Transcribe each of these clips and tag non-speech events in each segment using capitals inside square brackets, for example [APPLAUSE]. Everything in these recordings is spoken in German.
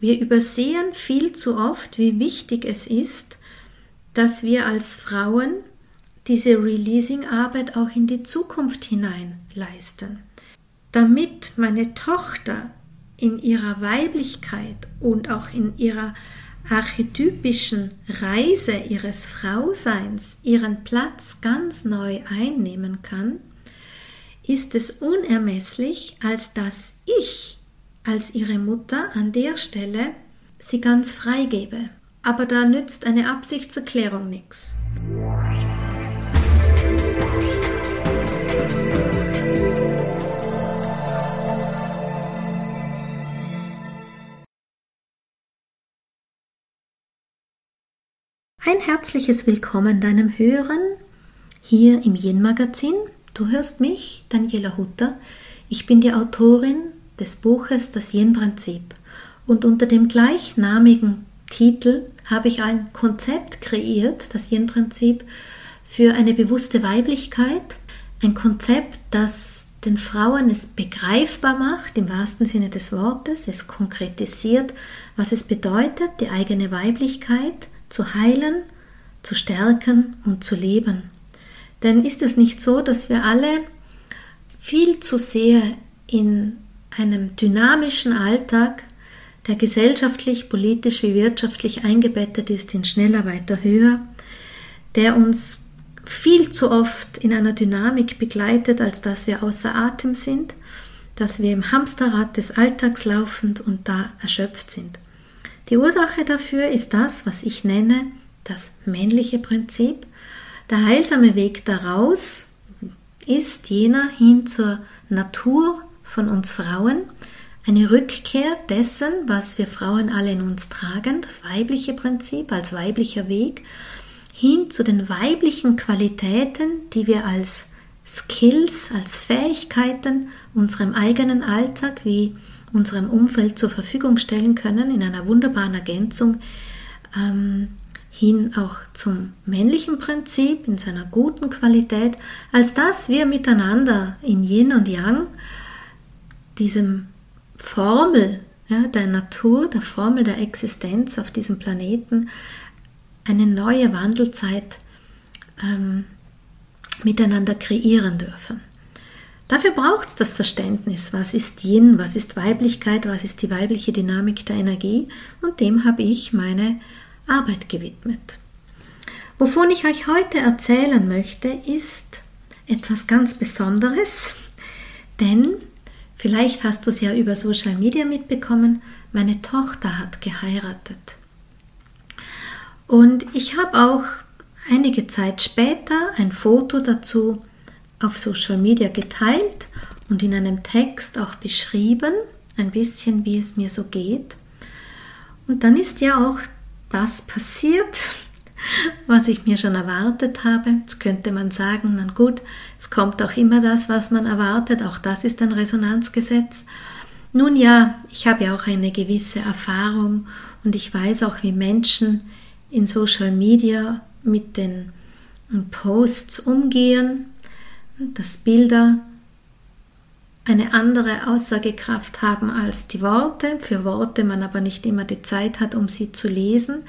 Wir übersehen viel zu oft, wie wichtig es ist, dass wir als Frauen diese Releasing-Arbeit auch in die Zukunft hinein leisten. Damit meine Tochter in ihrer Weiblichkeit und auch in ihrer archetypischen Reise ihres Frauseins ihren Platz ganz neu einnehmen kann, ist es unermesslich, als dass ich als ihre Mutter an der Stelle sie ganz freigebe. Aber da nützt eine Absichtserklärung nichts. Ein herzliches Willkommen deinem Hören hier im Yin Magazin. Du hörst mich, Daniela Hutter. Ich bin die Autorin des Buches Das Yin Prinzip und unter dem gleichnamigen Titel habe ich ein Konzept kreiert, das Yin Prinzip für eine bewusste Weiblichkeit, ein Konzept, das den Frauen es begreifbar macht, im wahrsten Sinne des Wortes, es konkretisiert, was es bedeutet, die eigene Weiblichkeit zu heilen, zu stärken und zu leben. Denn ist es nicht so, dass wir alle viel zu sehr in einem dynamischen Alltag, der gesellschaftlich, politisch wie wirtschaftlich eingebettet ist in schneller, weiter, höher, der uns viel zu oft in einer Dynamik begleitet, als dass wir außer Atem sind, dass wir im Hamsterrad des Alltags laufend und da erschöpft sind. Die Ursache dafür ist das, was ich nenne das männliche Prinzip. Der heilsame Weg daraus ist jener hin zur Natur von uns Frauen, eine Rückkehr dessen, was wir Frauen alle in uns tragen, das weibliche Prinzip als weiblicher Weg, hin zu den weiblichen Qualitäten, die wir als Skills, als Fähigkeiten unserem eigenen Alltag wie unserem Umfeld zur Verfügung stellen können, in einer wunderbaren Ergänzung ähm, hin auch zum männlichen Prinzip in seiner guten Qualität, als dass wir miteinander in Yin und Yang diesem Formel ja, der Natur, der Formel der Existenz auf diesem Planeten eine neue Wandelzeit ähm, miteinander kreieren dürfen. Dafür braucht es das Verständnis, was ist Yin, was ist Weiblichkeit, was ist die weibliche Dynamik der Energie und dem habe ich meine Arbeit gewidmet. Wovon ich euch heute erzählen möchte, ist etwas ganz Besonderes, denn vielleicht hast du es ja über Social Media mitbekommen, meine Tochter hat geheiratet. Und ich habe auch einige Zeit später ein Foto dazu auf Social Media geteilt und in einem Text auch beschrieben, ein bisschen wie es mir so geht. Und dann ist ja auch das passiert, was ich mir schon erwartet habe. Jetzt könnte man sagen, na gut, es kommt auch immer das, was man erwartet, auch das ist ein Resonanzgesetz. Nun ja, ich habe ja auch eine gewisse Erfahrung und ich weiß auch, wie Menschen in Social Media mit den Posts umgehen dass Bilder eine andere Aussagekraft haben als die Worte, für Worte man aber nicht immer die Zeit hat, um sie zu lesen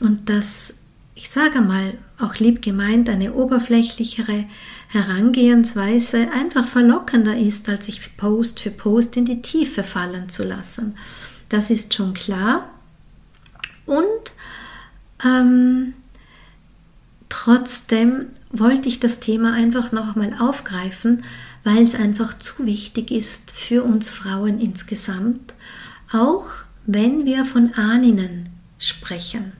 und dass, ich sage mal, auch lieb gemeint, eine oberflächlichere Herangehensweise einfach verlockender ist, als sich Post für Post in die Tiefe fallen zu lassen. Das ist schon klar. Und ähm, trotzdem wollte ich das Thema einfach nochmal aufgreifen, weil es einfach zu wichtig ist für uns Frauen insgesamt, auch wenn wir von Ahnen sprechen.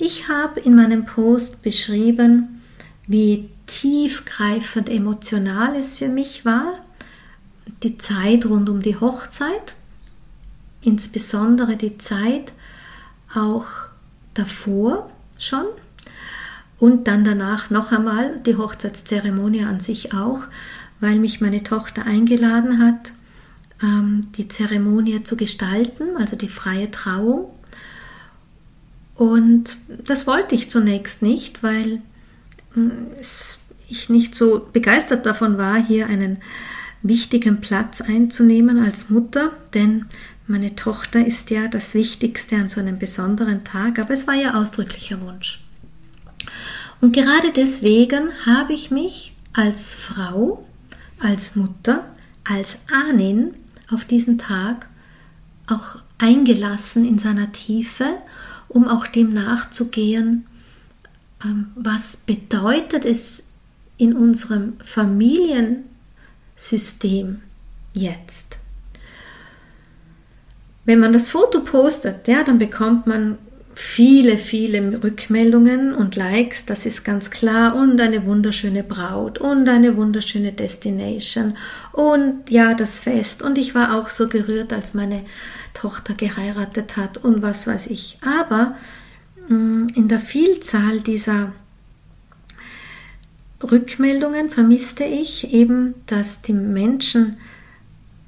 Ich habe in meinem Post beschrieben, wie tiefgreifend emotional es für mich war, die Zeit rund um die Hochzeit, insbesondere die Zeit auch davor schon, und dann danach noch einmal die Hochzeitszeremonie an sich auch, weil mich meine Tochter eingeladen hat, ähm, die Zeremonie zu gestalten, also die freie Trauung. Und das wollte ich zunächst nicht, weil hm, ich nicht so begeistert davon war, hier einen wichtigen Platz einzunehmen als Mutter, denn Meine Tochter ist ja das Wichtigste an so einem besonderen Tag, aber es war ihr ausdrücklicher Wunsch. Und gerade deswegen habe ich mich als Frau, als Mutter, als Ahnin auf diesen Tag auch eingelassen in seiner Tiefe, um auch dem nachzugehen, ähm, was bedeutet es in unserem Familiensystem jetzt. Wenn man das Foto postet, ja, dann bekommt man viele, viele Rückmeldungen und Likes, das ist ganz klar, und eine wunderschöne Braut und eine wunderschöne Destination und ja, das Fest. Und ich war auch so gerührt, als meine Tochter geheiratet hat und was weiß ich. Aber mm, in der Vielzahl dieser Rückmeldungen vermisste ich eben, dass die Menschen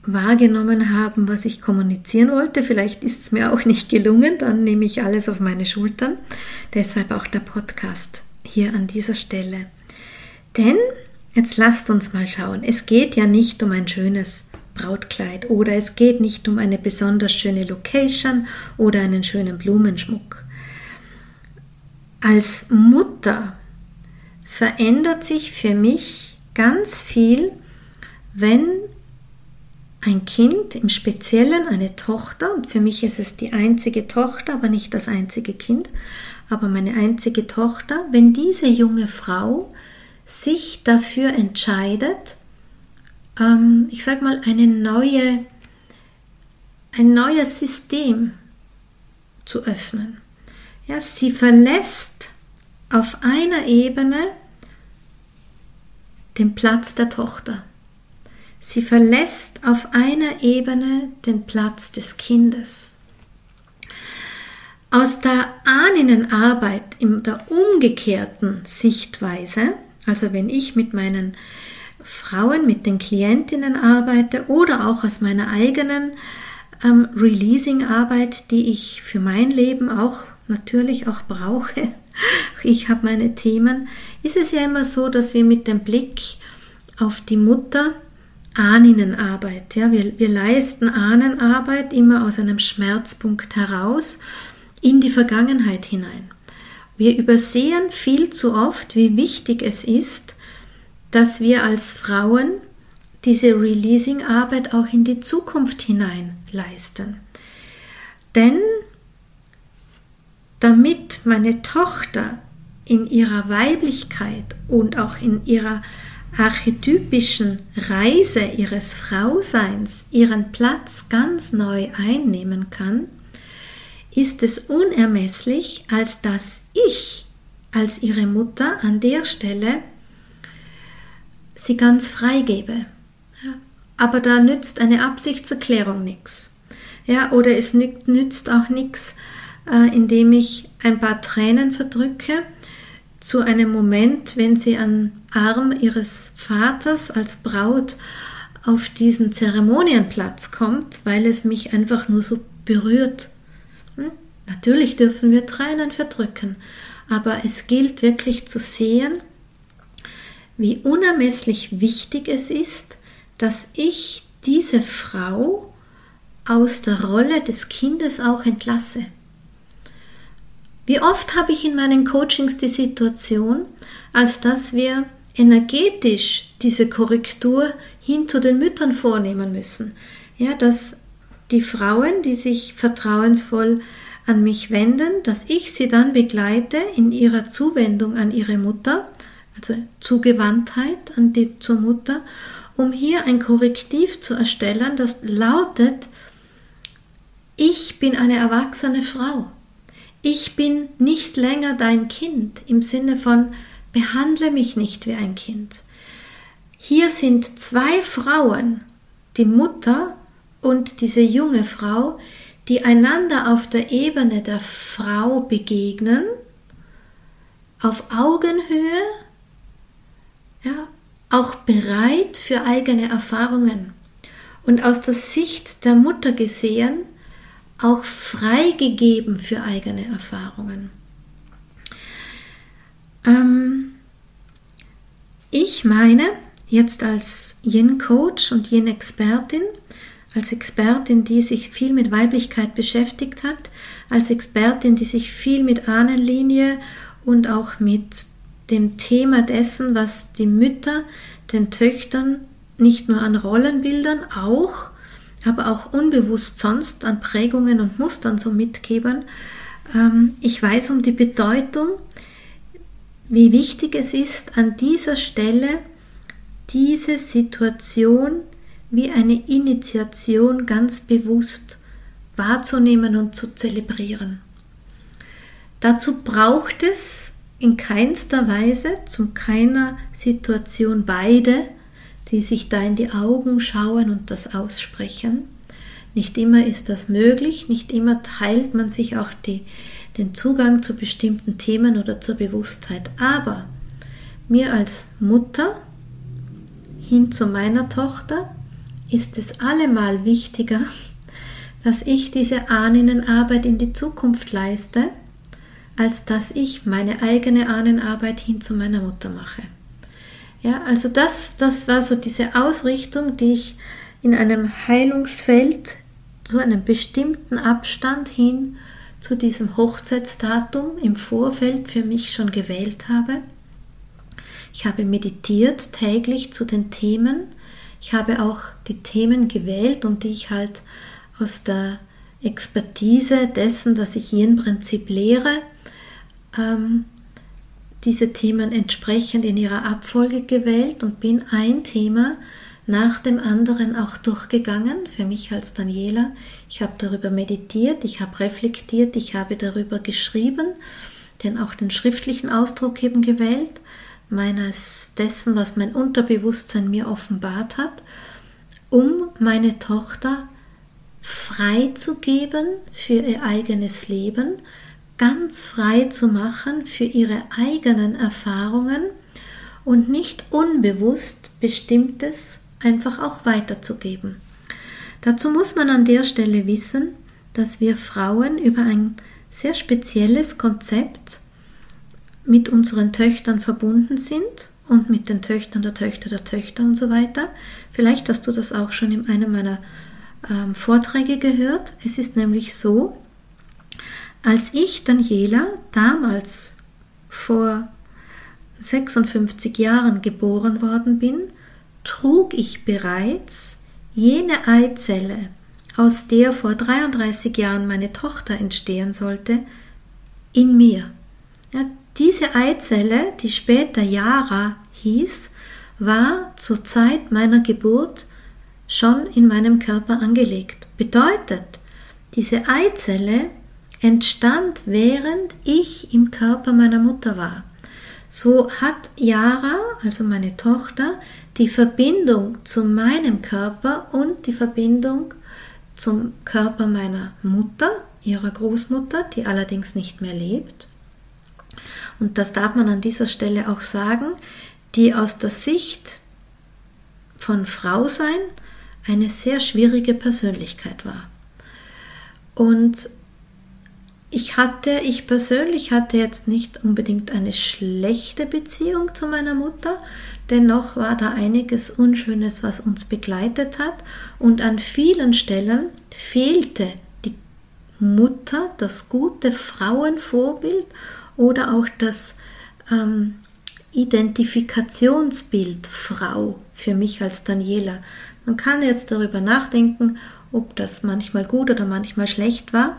wahrgenommen haben, was ich kommunizieren wollte. Vielleicht ist es mir auch nicht gelungen, dann nehme ich alles auf meine Schultern. Deshalb auch der Podcast hier an dieser Stelle. Denn, jetzt lasst uns mal schauen, es geht ja nicht um ein schönes Brautkleid oder es geht nicht um eine besonders schöne Location oder einen schönen Blumenschmuck. Als Mutter verändert sich für mich ganz viel, wenn ein Kind, im Speziellen eine Tochter, und für mich ist es die einzige Tochter, aber nicht das einzige Kind, aber meine einzige Tochter, wenn diese junge Frau sich dafür entscheidet, ähm, ich sage mal, eine neue, ein neues System zu öffnen. Ja, sie verlässt auf einer Ebene den Platz der Tochter. Sie verlässt auf einer Ebene den Platz des Kindes. Aus der Ahnenarbeit in der umgekehrten Sichtweise, also wenn ich mit meinen Frauen, mit den Klientinnen arbeite oder auch aus meiner eigenen ähm, Releasing-Arbeit, die ich für mein Leben auch natürlich auch brauche. [LAUGHS] Ich habe meine Themen. Ist es ja immer so, dass wir mit dem Blick auf die Mutter Ahnenarbeit. Ja, wir, wir leisten Ahnenarbeit immer aus einem Schmerzpunkt heraus in die Vergangenheit hinein. Wir übersehen viel zu oft, wie wichtig es ist, dass wir als Frauen diese Releasing-Arbeit auch in die Zukunft hinein leisten. Denn damit meine Tochter in ihrer Weiblichkeit und auch in ihrer archetypischen Reise ihres Frauseins ihren Platz ganz neu einnehmen kann, ist es unermesslich, als dass ich als ihre Mutter an der Stelle sie ganz freigebe. Aber da nützt eine Absichtserklärung nichts. Ja, oder es nützt auch nichts, äh, indem ich ein paar Tränen verdrücke zu einem Moment, wenn sie an Arm ihres Vaters als Braut auf diesen Zeremonienplatz kommt, weil es mich einfach nur so berührt. Hm? Natürlich dürfen wir Tränen verdrücken, aber es gilt wirklich zu sehen, wie unermesslich wichtig es ist, dass ich diese Frau aus der Rolle des Kindes auch entlasse. Wie oft habe ich in meinen Coachings die Situation, als dass wir energetisch diese Korrektur hin zu den Müttern vornehmen müssen. Ja, dass die Frauen, die sich vertrauensvoll an mich wenden, dass ich sie dann begleite in ihrer Zuwendung an ihre Mutter, also Zugewandtheit an die, zur Mutter, um hier ein Korrektiv zu erstellen, das lautet, ich bin eine erwachsene Frau. Ich bin nicht länger dein Kind im Sinne von behandle mich nicht wie ein Kind. Hier sind zwei Frauen, die Mutter und diese junge Frau, die einander auf der Ebene der Frau begegnen, auf Augenhöhe, ja, auch bereit für eigene Erfahrungen. Und aus der Sicht der Mutter gesehen, auch freigegeben für eigene Erfahrungen. Ähm, ich meine, jetzt als Yin-Coach und Yin-Expertin, als Expertin, die sich viel mit Weiblichkeit beschäftigt hat, als Expertin, die sich viel mit Ahnenlinie und auch mit dem Thema dessen, was die Mütter den Töchtern nicht nur an Rollenbildern, auch, aber auch unbewusst sonst an Prägungen und Mustern so mitgeben. Ähm, ich weiß um die Bedeutung, wie wichtig es ist, an dieser Stelle diese Situation wie eine Initiation ganz bewusst wahrzunehmen und zu zelebrieren. Dazu braucht es in keinster Weise, zu keiner Situation beide, die sich da in die Augen schauen und das aussprechen. Nicht immer ist das möglich, nicht immer teilt man sich auch die, den Zugang zu bestimmten Themen oder zur Bewusstheit. Aber mir als Mutter hin zu meiner Tochter ist es allemal wichtiger, [LAUGHS] dass ich diese Ahnenarbeit in die Zukunft leiste, als dass ich meine eigene Ahnenarbeit hin zu meiner Mutter mache. Ja, also das, das war so diese Ausrichtung, die ich in einem Heilungsfeld zu einem bestimmten Abstand hin zu diesem Hochzeitsdatum im Vorfeld für mich schon gewählt habe. Ich habe meditiert täglich zu den Themen. Ich habe auch die Themen gewählt und die ich halt aus der Expertise dessen, dass ich hier im Prinzip lehre, ähm, diese Themen entsprechend in ihrer Abfolge gewählt und bin ein Thema nach dem anderen auch durchgegangen, für mich als Daniela. Ich habe darüber meditiert, ich habe reflektiert, ich habe darüber geschrieben, denn auch den schriftlichen Ausdruck eben gewählt, meines dessen, was mein Unterbewusstsein mir offenbart hat, um meine Tochter frei zu geben für ihr eigenes Leben, ganz frei zu machen für ihre eigenen Erfahrungen und nicht unbewusst bestimmtes einfach auch weiterzugeben. Dazu muss man an der Stelle wissen, dass wir Frauen über ein sehr spezielles Konzept mit unseren Töchtern verbunden sind und mit den Töchtern der Töchter der Töchter und so weiter. Vielleicht hast du das auch schon in einem meiner ähm, Vorträge gehört. Es ist nämlich so, als ich, Daniela, damals vor 56 Jahren geboren worden bin, trug ich bereits jene Eizelle, aus der vor 33 Jahren meine Tochter entstehen sollte, in mir. Ja, diese Eizelle, die später Yara hieß, war zur Zeit meiner Geburt schon in meinem Körper angelegt. Bedeutet, diese Eizelle entstand, während ich im Körper meiner Mutter war. So hat Yara, also meine Tochter, die Verbindung zu meinem Körper und die Verbindung zum Körper meiner Mutter, ihrer Großmutter, die allerdings nicht mehr lebt. Und das darf man an dieser Stelle auch sagen, die aus der Sicht von Frau sein eine sehr schwierige Persönlichkeit war. Und ich hatte, ich persönlich hatte jetzt nicht unbedingt eine schlechte Beziehung zu meiner Mutter, dennoch war da einiges Unschönes, was uns begleitet hat. Und an vielen Stellen fehlte die Mutter, das gute Frauenvorbild oder auch das ähm, Identifikationsbild Frau für mich als Daniela. Man kann jetzt darüber nachdenken, ob das manchmal gut oder manchmal schlecht war,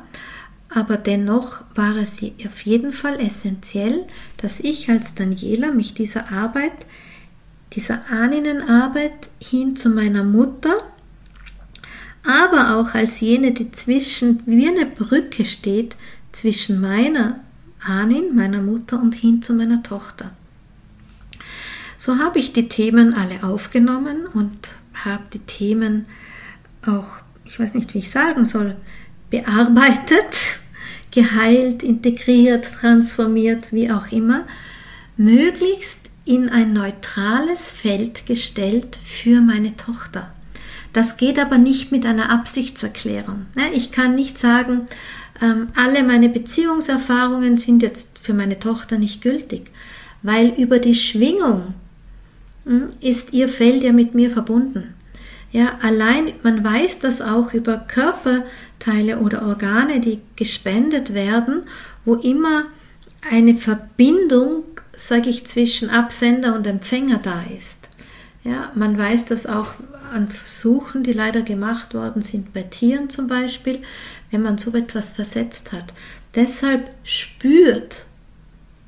aber dennoch war es auf jeden Fall essentiell, dass ich als Daniela mich dieser Arbeit, dieser Ahnenarbeit hin zu meiner Mutter, aber auch als jene, die zwischen, wie eine Brücke steht, zwischen meiner Ahnin, meiner Mutter und hin zu meiner Tochter. So habe ich die Themen alle aufgenommen und habe die Themen auch, ich weiß nicht, wie ich sagen soll, bearbeitet, geheilt, integriert, transformiert, wie auch immer, möglichst in ein neutrales Feld gestellt für meine Tochter. Das geht aber nicht mit einer Absichtserklärung. Ich kann nicht sagen, ähm, alle meine Beziehungserfahrungen sind jetzt für meine Tochter nicht gültig, weil über die Schwingung hm, ist ihr Feld ja mit mir verbunden. Ja, allein man weiß das auch über Körperteile oder Organe, die gespendet werden, wo immer eine Verbindung, sage ich, zwischen Absender und Empfänger da ist. Ja, man weiß das auch an Versuchen, die leider gemacht worden sind bei Tieren zum Beispiel, wenn man so etwas versetzt hat. Deshalb spürt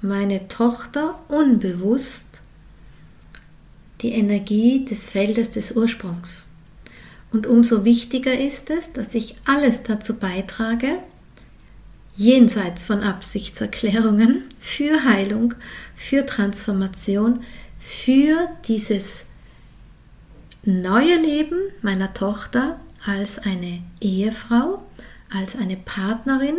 meine Tochter unbewusst die Energie des Feldes des Ursprungs. Und umso wichtiger ist es, dass ich alles dazu beitrage, jenseits von Absichtserklärungen, für Heilung, für Transformation, für dieses neue Leben meiner Tochter als eine Ehefrau, als eine Partnerin,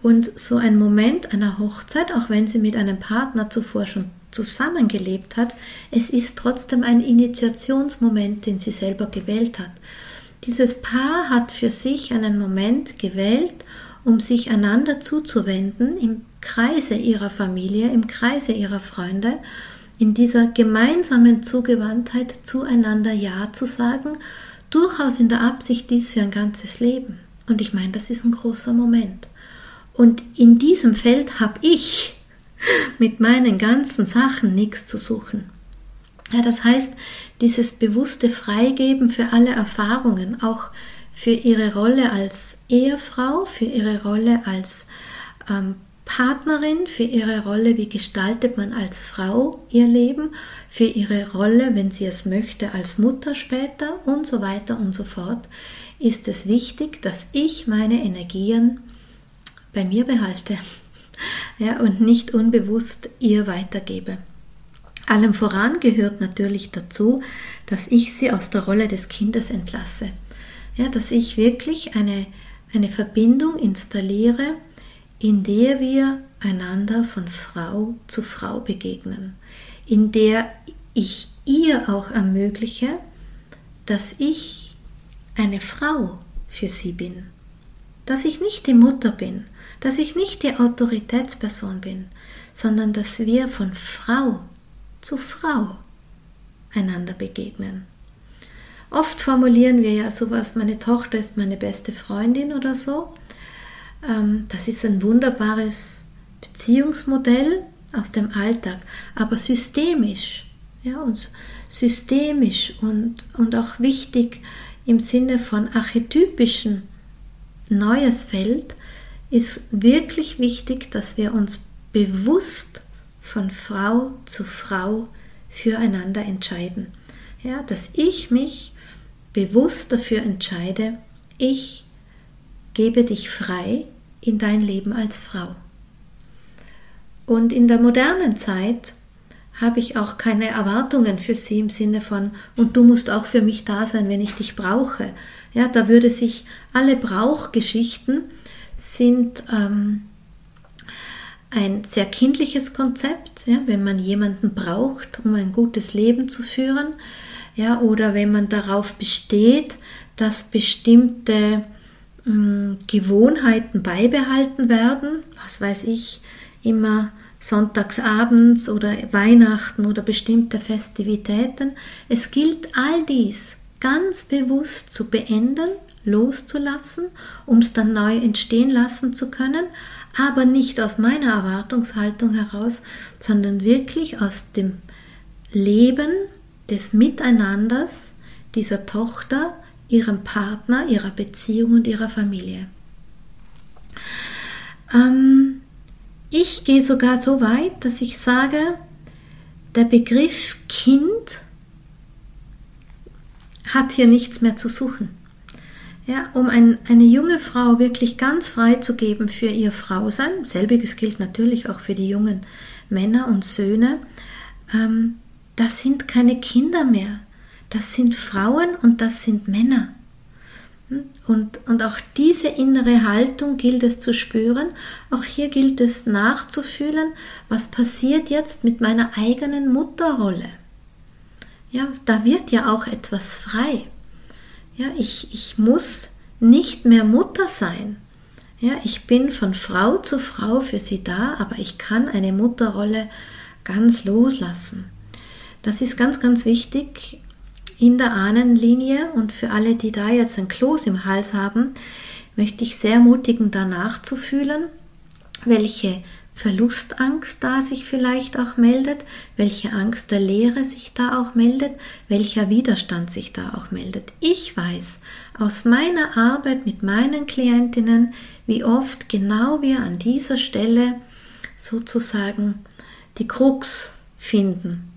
und so ein Moment einer Hochzeit, auch wenn sie mit einem Partner zuvor schon zusammengelebt hat, es ist trotzdem ein Initiationsmoment, den sie selber gewählt hat. Dieses Paar hat für sich einen Moment gewählt, um sich einander zuzuwenden im Kreise ihrer Familie, im Kreise ihrer Freunde, in dieser gemeinsamen Zugewandtheit zueinander Ja zu sagen, durchaus in der Absicht, dies für ein ganzes Leben. Und ich meine, das ist ein großer Moment. Und in diesem Feld habe ich mit meinen ganzen Sachen nichts zu suchen. Ja, das heißt, dieses bewusste Freigeben für alle Erfahrungen, auch für ihre Rolle als Ehefrau, für ihre Rolle als ähm, Partnerin, für ihre Rolle, wie gestaltet man als Frau ihr Leben, für ihre Rolle, wenn sie es möchte, als Mutter später und so weiter und so fort, ist es wichtig, dass ich meine Energien bei mir behalte ja, und nicht unbewusst ihr weitergebe. Allem voran gehört natürlich dazu, dass ich sie aus der Rolle des Kindes entlasse. Ja, dass ich wirklich eine, eine Verbindung installiere, in der wir einander von Frau zu Frau begegnen, in der ich ihr auch ermögliche, dass ich eine Frau für sie bin, dass ich nicht die Mutter bin, dass ich nicht die Autoritätsperson bin, sondern dass wir von Frau zu Frau einander begegnen. Oft formulieren wir ja sowas, meine Tochter ist meine beste Freundin oder so. Ähm, das ist ein wunderbares Beziehungsmodell aus dem Alltag, aber systemisch, ja, und systemisch und, und auch wichtig im Sinne von archetypischen neues Feld ist wirklich wichtig, dass wir uns bewusst von Frau zu Frau füreinander entscheiden. Ja, dass ich mich bewusst dafür entscheide, ich gebe dich frei in dein Leben als Frau. Und in der modernen Zeit habe ich auch keine Erwartungen für sie im Sinne von, und du musst auch für mich da sein, wenn ich dich brauche. Ja, da würde sich alle Brauchgeschichten sind ähm, ein sehr kindliches Konzept, ja, wenn man jemanden braucht, um ein gutes Leben zu führen, ja, oder wenn man darauf besteht, dass bestimmte mh, hm, Gewohnheiten beibehalten werden, was weiß ich, immer sonntagsabends oder Weihnachten oder bestimmte Festivitäten. Es gilt all dies ganz bewusst zu beenden loszulassen, um es dann neu entstehen lassen zu können, aber nicht aus meiner Erwartungshaltung heraus, sondern wirklich aus dem Leben des Miteinanders dieser Tochter, ihrem Partner, ihrer Beziehung und ihrer Familie. Ähm, ich gehe sogar so weit, dass ich sage, der Begriff Kind hat hier nichts mehr zu suchen. Ja, um ein, eine junge Frau wirklich ganz frei zu geben für ihr Frausein, selbiges gilt natürlich auch für die jungen Männer und Söhne, ähm, das sind keine Kinder mehr, das sind Frauen und das sind Männer. Hm? Und, und auch diese innere Haltung gilt es zu spüren. Auch hier gilt es nachzufühlen, was passiert jetzt mit meiner eigenen Mutterrolle. Ja, da wird ja auch etwas frei. Ja, ich, ich muss nicht mehr Mutter sein. Ja, ich bin von Frau zu Frau für sie da, aber ich kann eine Mutterrolle ganz loslassen. Das ist ganz, ganz wichtig in der Ahnenlinie und für alle, die da jetzt ein Kloß im Hals haben, möchte ich sehr ermutigen, danach zu fühlen, welche Verlustangst da sich vielleicht auch meldet, welche Angst der Lehre sich da auch meldet, welcher Widerstand sich da auch meldet. Ich weiß aus meiner Arbeit mit meinen Klientinnen, wie oft genau wir an dieser Stelle sozusagen die Krux finden.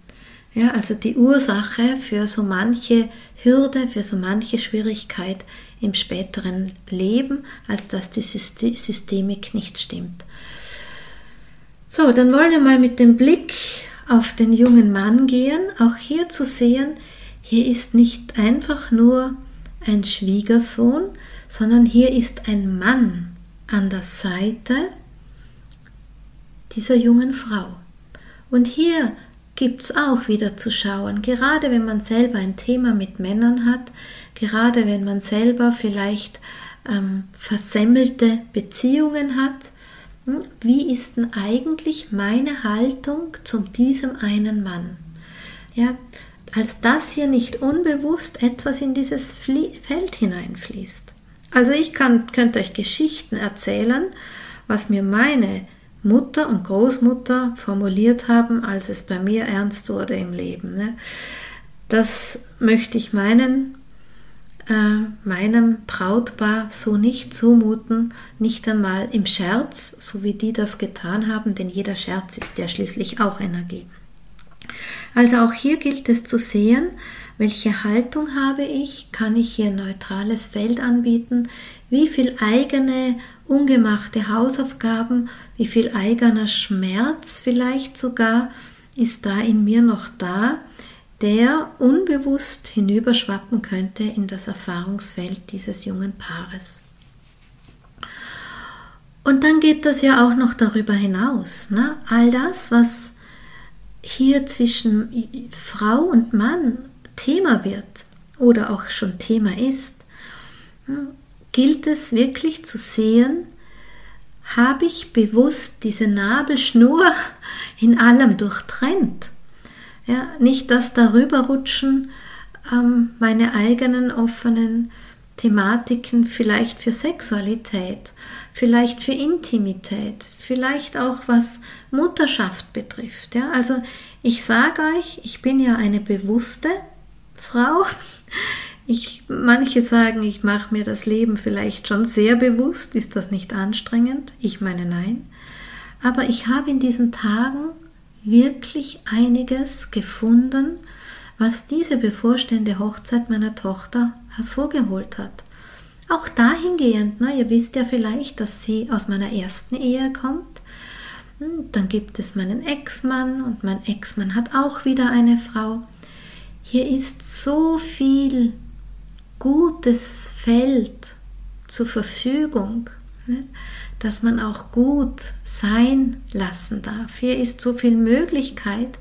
Ja, also die Ursache für so manche Hürde, für so manche Schwierigkeit im späteren Leben, als dass die Systemik nicht stimmt. So, dann wollen wir mal mit dem Blick auf den jungen Mann gehen, auch hier zu sehen, hier ist nicht einfach nur ein Schwiegersohn, sondern hier ist ein Mann an der Seite dieser jungen Frau. Und hier gibt es auch wieder zu schauen, gerade wenn man selber ein Thema mit Männern hat, gerade wenn man selber vielleicht ähm, versemmelte Beziehungen hat? Wie ist denn eigentlich meine Haltung zu diesem einen Mann? Ja, als das hier nicht unbewusst etwas in dieses Feld hineinfließt. Also ich kann, könnte euch Geschichten erzählen, was mir meine Mutter und Großmutter formuliert haben, als es bei mir ernst wurde im Leben. Ne? Das möchte ich meinen äh, meinem Brautpaar so nicht zumuten, nicht einmal im Scherz, so wie die das getan haben, denn jeder Scherz ist ja schließlich auch Energie. Also auch hier gilt es zu sehen, welche Haltung habe ich, kann ich hier ein neutrales Feld anbieten, wie viel eigene ungemachte Hausaufgaben, wie viel eigener Schmerz vielleicht sogar ist da in mir noch da, der unbewusst hinüberschwappen könnte in das Erfahrungsfeld dieses jungen Paares. Und dann geht das ja auch noch darüber hinaus. Ne? All das, was hier zwischen Frau und Mann Thema wird oder auch schon Thema ist, gilt es wirklich zu sehen, habe ich bewusst diese Nabelschnur [LAUGHS] in allem durchtrennt ja, nicht das Darüberrutschen, ähm, meine eigenen offenen Thematiken vielleicht für Sexualität, vielleicht für Intimität, vielleicht auch was Mutterschaft betrifft. Ja, also ich sage euch, ich bin ja eine bewusste Frau. Ich, manche sagen, ich mache mir das Leben vielleicht schon sehr bewusst. Ist das nicht anstrengend? Ich meine nein. Aber ich habe in diesen Tagen wirklich einiges gefunden, was diese bevorstehende Hochzeit meiner Tochter hervorgeholt hat. Auch dahingehend, ne, ihr wisst ja vielleicht, dass sie aus meiner ersten Ehe kommt. Hm, dann gibt es meinen Ex-Mann und mein Ex-Mann hat auch wieder eine Frau. Hier ist so viel gutes Feld zur Verfügung. Ne? Dass man auch gut sein lassen darf. Hier ist so viel Möglichkeit,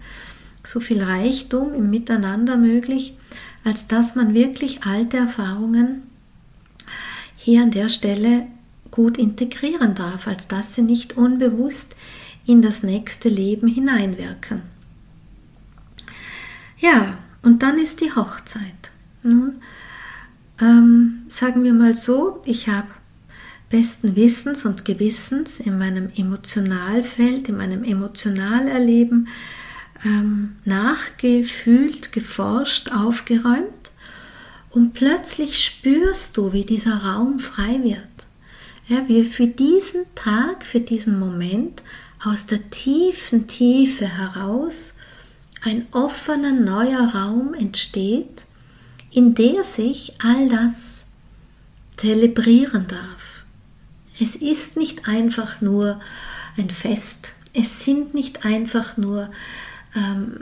so viel Reichtum im Miteinander möglich, als dass man wirklich alte Erfahrungen hier an der Stelle gut integrieren darf, als dass sie nicht unbewusst in das nächste Leben hineinwirken. Ja, und dann ist die Hochzeit. Nun, ähm, sagen wir mal so, ich habe besten Wissens und Gewissens in meinem Emotionalfeld, in meinem Emotionalerleben ähm, nachgefühlt, geforscht, aufgeräumt und plötzlich spürst du, wie dieser Raum frei wird. Ja, wie für diesen Tag, für diesen Moment aus der tiefen Tiefe heraus ein offener neuer Raum entsteht, in der sich all das zelebrieren darf. Es ist nicht einfach nur ein Fest. Es sind nicht einfach nur ähm,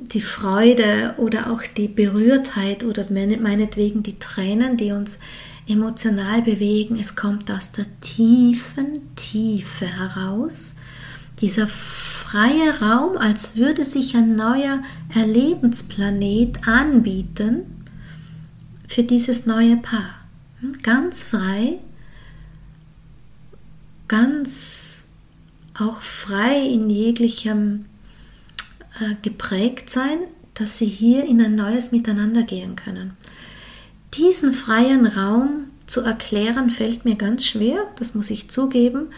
die Freude oder auch die Berührtheit oder meinetwegen die Tränen, die uns emotional bewegen. Es kommt aus der tiefen Tiefe heraus. Dieser freie Raum, als würde sich ein neuer Erlebensplanet anbieten für dieses neue Paar. Ganz frei ganz auch frei in jeglichem äh, geprägt sein, dass sie hier in ein neues Miteinander gehen können. Diesen freien Raum zu erklären fällt mir ganz schwer, das muss ich zugeben.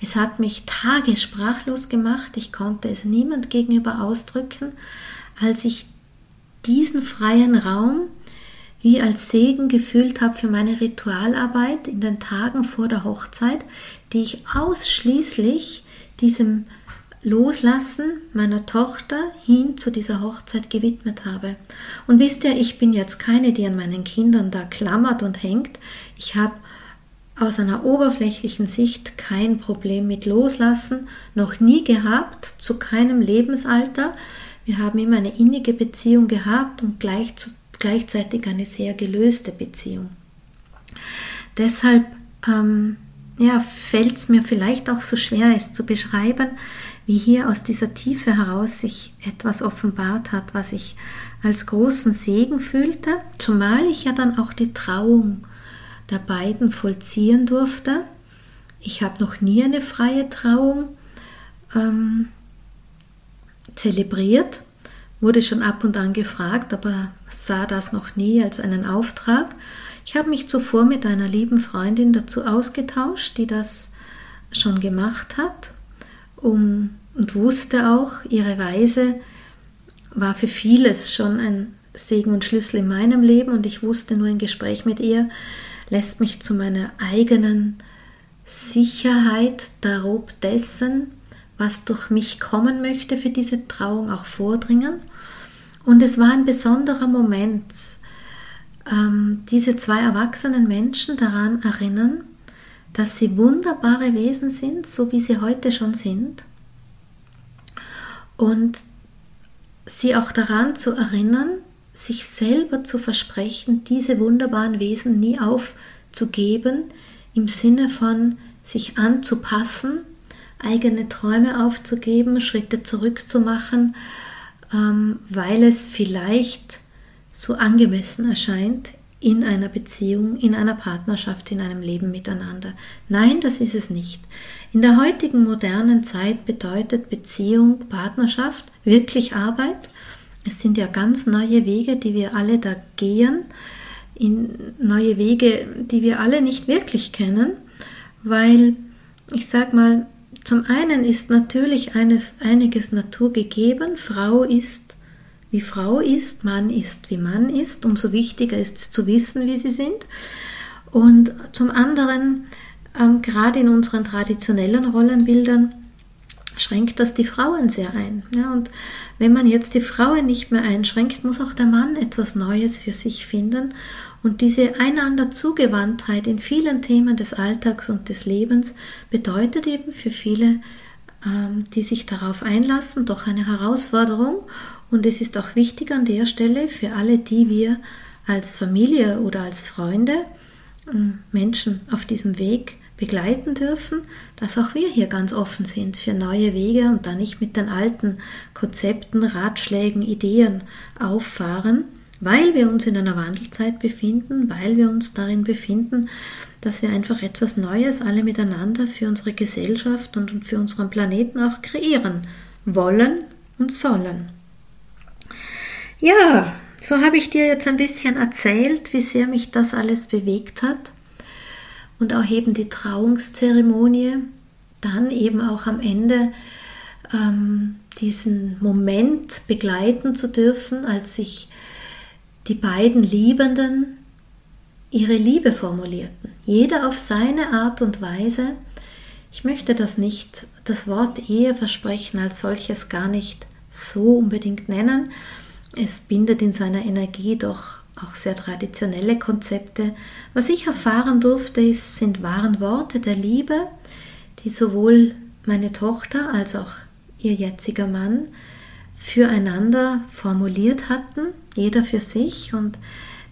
Es hat mich Tage sprachlos gemacht, ich konnte es niemand gegenüber ausdrücken, als ich diesen freien Raum wie als Segen gefühlt habe für meine Ritualarbeit in den Tagen vor der Hochzeit, die ich ausschließlich diesem Loslassen meiner Tochter hin zu dieser Hochzeit gewidmet habe. Und wisst ihr, ich bin jetzt keine, die an meinen Kindern da klammert und hängt. Ich habe aus einer oberflächlichen Sicht kein Problem mit Loslassen, noch nie gehabt, zu keinem Lebensalter. Wir haben immer eine innige Beziehung gehabt und gleich zu, gleichzeitig eine sehr gelöste Beziehung. Deshalb ähm, ja, fällt es mir vielleicht auch so schwer, es zu beschreiben, wie hier aus dieser Tiefe heraus sich etwas offenbart hat, was ich als großen Segen fühlte, zumal ich ja dann auch die Trauung der beiden vollziehen durfte. Ich habe noch nie eine freie Trauung ähm, zelebriert, wurde schon ab und an gefragt, aber sah das noch nie als einen Auftrag. Ich habe mich zuvor mit einer lieben Freundin dazu ausgetauscht, die das schon gemacht hat um, und wusste auch, ihre Weise war für vieles schon ein Segen und Schlüssel in meinem Leben und ich wusste nur ein Gespräch mit ihr, lässt mich zu meiner eigenen Sicherheit darob dessen, was durch mich kommen möchte für diese Trauung auch vordringen. Und es war ein besonderer Moment, ähm, diese zwei erwachsenen Menschen daran erinnern, dass sie wunderbare Wesen sind, so wie sie heute schon sind. Und sie auch daran zu erinnern, sich selber zu versprechen, diese wunderbaren Wesen nie aufzugeben, im Sinne von sich anzupassen, eigene Träume aufzugeben, Schritte zurückzumachen, ähm, weil es vielleicht so angemessen erscheint in einer Beziehung, in einer Partnerschaft, in einem Leben miteinander. Nein, das ist es nicht. In der heutigen modernen Zeit bedeutet Beziehung, Partnerschaft wirklich Arbeit. Es sind ja ganz neue Wege, die wir alle da gehen, in neue Wege, die wir alle nicht wirklich kennen, weil ich sag mal, zum einen ist natürlich eines, einiges Natur gegeben. Frau ist wie Frau ist, Mann ist, wie Mann ist. Umso wichtiger ist es zu wissen, wie sie sind. Und zum anderen, ähm, gerade in unseren traditionellen Rollenbildern, schränkt das die Frauen sehr ein. Ja, und wenn man jetzt die Frauen nicht mehr einschränkt, muss auch der Mann etwas Neues für sich finden. Und diese einander Zugewandtheit in vielen Themen des Alltags und des Lebens bedeutet eben für viele, ähm, die sich darauf einlassen, doch eine Herausforderung und es ist auch wichtig an der Stelle für alle, die wir als Familie oder als Freunde ähm, Menschen auf diesem Weg begleiten dürfen, dass auch wir hier ganz offen sind für neue Wege und da nicht mit den alten Konzepten, Ratschlägen, Ideen auffahren, weil wir uns in einer Wandelzeit befinden, weil wir uns darin befinden, dass wir einfach etwas Neues alle miteinander für unsere Gesellschaft und für unseren Planeten auch kreieren wollen und sollen. Ja, so habe ich dir jetzt ein bisschen erzählt, wie sehr mich das alles bewegt hat. Und auch eben die Trauungszeremonie, dann eben auch am Ende ähm, diesen Moment begleiten zu dürfen, als sich die beiden Liebenden ihre Liebe formulierten. Jeder auf seine Art und Weise. Ich möchte das nicht, das Wort Eheversprechen als solches gar nicht so unbedingt nennen, es bindet in seiner Energie doch auch sehr traditionelle Konzepte. Was ich erfahren durfte, ist, sind wahren Worte der Liebe, die sowohl meine Tochter als auch ihr jetziger Mann füreinander formuliert hatten, jeder für sich. Und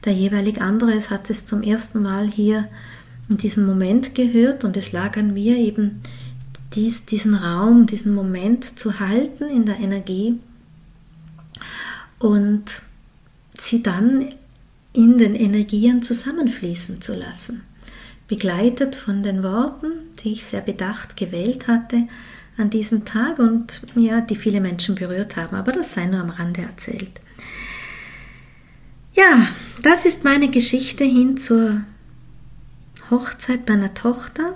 der jeweilig andere hat es zum ersten Mal hier in diesem Moment gehört. Und es lag an mir eben dies, diesen Raum, diesen Moment zu halten in der Energie und sie dann in den Energien zusammenfließen zu lassen, begleitet von den Worten, die ich sehr bedacht gewählt hatte, an diesem Tag und ja, die viele Menschen berührt haben. Aber das sei nur am Rande erzählt. Ja, das ist meine Geschichte hin zur Hochzeit meiner Tochter.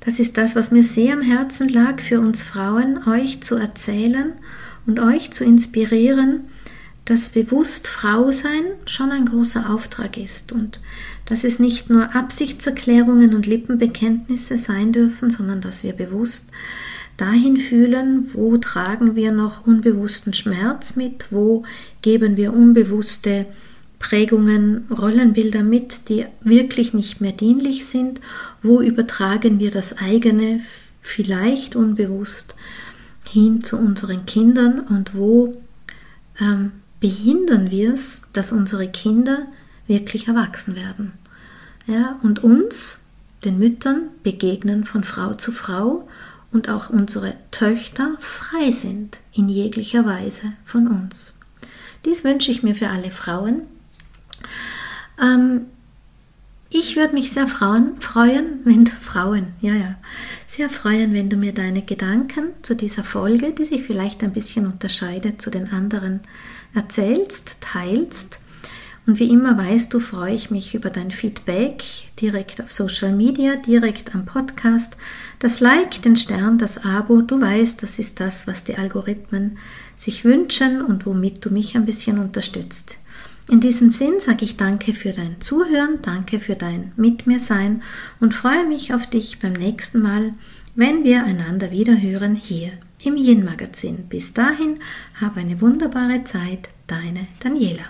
Das ist das, was mir sehr am Herzen lag, für uns Frauen, euch zu erzählen und euch zu inspirieren, dass bewusst Frau sein schon ein großer Auftrag ist und dass es nicht nur Absichtserklärungen und Lippenbekenntnisse sein dürfen, sondern dass wir bewusst dahin fühlen, wo tragen wir noch unbewussten Schmerz mit, wo geben wir unbewusste Prägungen, Rollenbilder mit, die wirklich nicht mehr dienlich sind, wo übertragen wir das eigene vielleicht unbewusst hin zu unseren Kindern und wo ähm, behindern wir es, dass unsere Kinder wirklich erwachsen werden. Ja, und uns, den Müttern, begegnen von Frau zu Frau und auch unsere Töchter frei sind in jeglicher Weise von uns. Dies wünsche ich mir für alle Frauen. Ähm, ich würde mich sehr freuen, freuen, wenn du Frauen, ja, ja, sehr freuen, wenn du mir deine Gedanken zu dieser Folge, die sich vielleicht ein bisschen unterscheidet zu den anderen, erzählst, teilst. Und wie immer weißt du, freue ich mich über dein Feedback direkt auf Social Media, direkt am Podcast. Das Like, den Stern, das Abo, du weißt, das ist das, was die Algorithmen sich wünschen und womit du mich ein bisschen unterstützt. In diesem Sinn sage ich danke für dein Zuhören, danke für dein Mit mir sein und freue mich auf dich beim nächsten Mal, wenn wir einander wieder hören hier im Yin-Magazin. Bis dahin, habe eine wunderbare Zeit, deine Daniela.